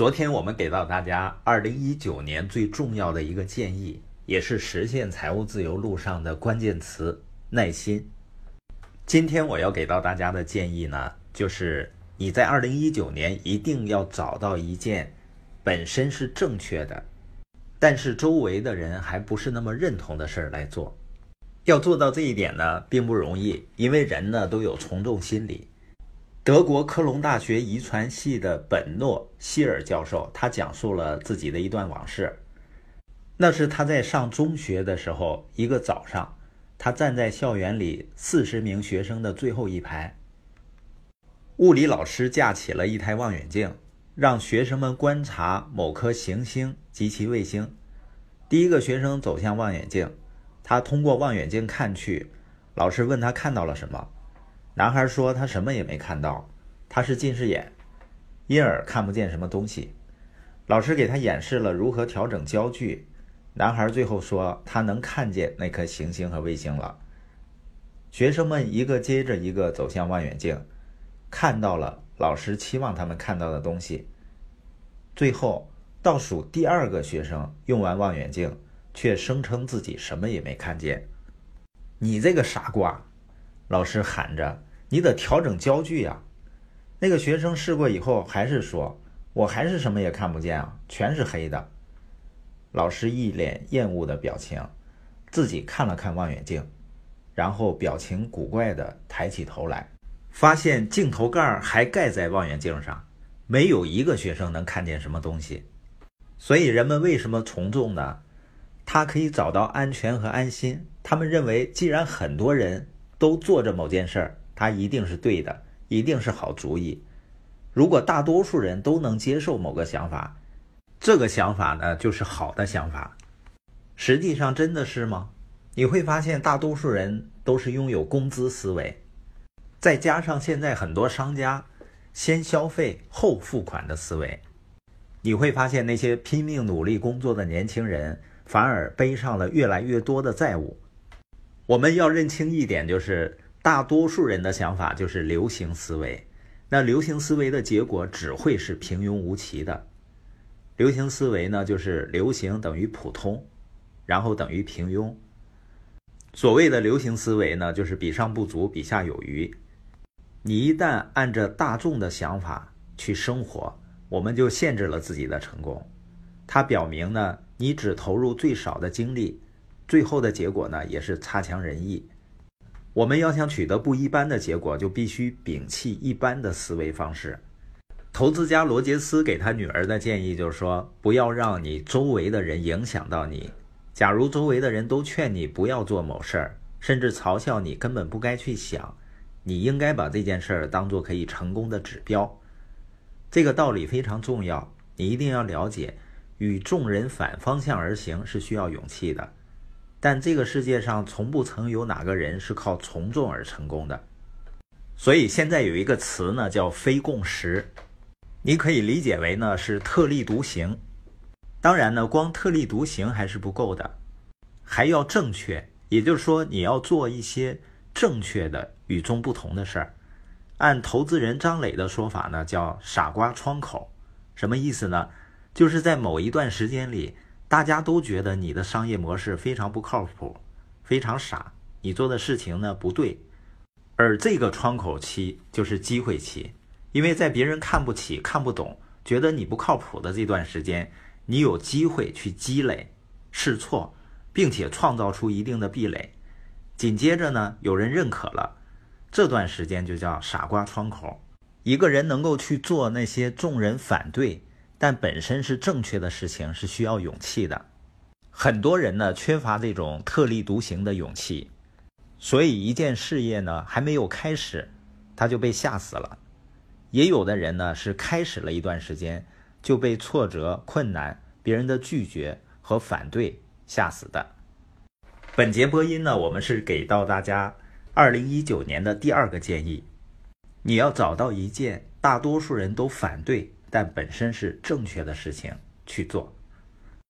昨天我们给到大家二零一九年最重要的一个建议，也是实现财务自由路上的关键词——耐心。今天我要给到大家的建议呢，就是你在二零一九年一定要找到一件本身是正确的，但是周围的人还不是那么认同的事儿来做。要做到这一点呢，并不容易，因为人呢都有从众心理。德国科隆大学遗传系的本诺希尔教授，他讲述了自己的一段往事。那是他在上中学的时候，一个早上，他站在校园里四十名学生的最后一排，物理老师架起了一台望远镜，让学生们观察某颗行星及其卫星。第一个学生走向望远镜，他通过望远镜看去，老师问他看到了什么。男孩说：“他什么也没看到，他是近视眼，因而看不见什么东西。”老师给他演示了如何调整焦距。男孩最后说：“他能看见那颗行星和卫星了。”学生们一个接着一个走向望远镜，看到了老师期望他们看到的东西。最后倒数第二个学生用完望远镜，却声称自己什么也没看见。你这个傻瓜！老师喊着：“你得调整焦距呀！”那个学生试过以后，还是说：“我还是什么也看不见啊，全是黑的。”老师一脸厌恶的表情，自己看了看望远镜，然后表情古怪的抬起头来，发现镜头盖还盖在望远镜上，没有一个学生能看见什么东西。所以人们为什么从众呢？他可以找到安全和安心。他们认为，既然很多人。都做着某件事儿，它一定是对的，一定是好主意。如果大多数人都能接受某个想法，这个想法呢就是好的想法。实际上真的是吗？你会发现大多数人都是拥有工资思维，再加上现在很多商家先消费后付款的思维，你会发现那些拼命努力工作的年轻人反而背上了越来越多的债务。我们要认清一点，就是大多数人的想法就是流行思维。那流行思维的结果只会是平庸无奇的。流行思维呢，就是流行等于普通，然后等于平庸。所谓的流行思维呢，就是比上不足，比下有余。你一旦按着大众的想法去生活，我们就限制了自己的成功。它表明呢，你只投入最少的精力。最后的结果呢，也是差强人意。我们要想取得不一般的结果，就必须摒弃一般的思维方式。投资家罗杰斯给他女儿的建议就是说，不要让你周围的人影响到你。假如周围的人都劝你不要做某事儿，甚至嘲笑你根本不该去想，你应该把这件事儿当做可以成功的指标。这个道理非常重要，你一定要了解，与众人反方向而行是需要勇气的。但这个世界上从不曾有哪个人是靠从众而成功的，所以现在有一个词呢叫非共识，你可以理解为呢是特立独行。当然呢，光特立独行还是不够的，还要正确，也就是说你要做一些正确的、与众不同的事儿。按投资人张磊的说法呢，叫傻瓜窗口，什么意思呢？就是在某一段时间里。大家都觉得你的商业模式非常不靠谱，非常傻，你做的事情呢不对，而这个窗口期就是机会期，因为在别人看不起、看不懂、觉得你不靠谱的这段时间，你有机会去积累、试错，并且创造出一定的壁垒。紧接着呢，有人认可了，这段时间就叫傻瓜窗口。一个人能够去做那些众人反对。但本身是正确的事情是需要勇气的，很多人呢缺乏这种特立独行的勇气，所以一件事业呢还没有开始，他就被吓死了。也有的人呢是开始了一段时间就被挫折、困难、别人的拒绝和反对吓死的。本节播音呢，我们是给到大家二零一九年的第二个建议，你要找到一件大多数人都反对。但本身是正确的事情去做。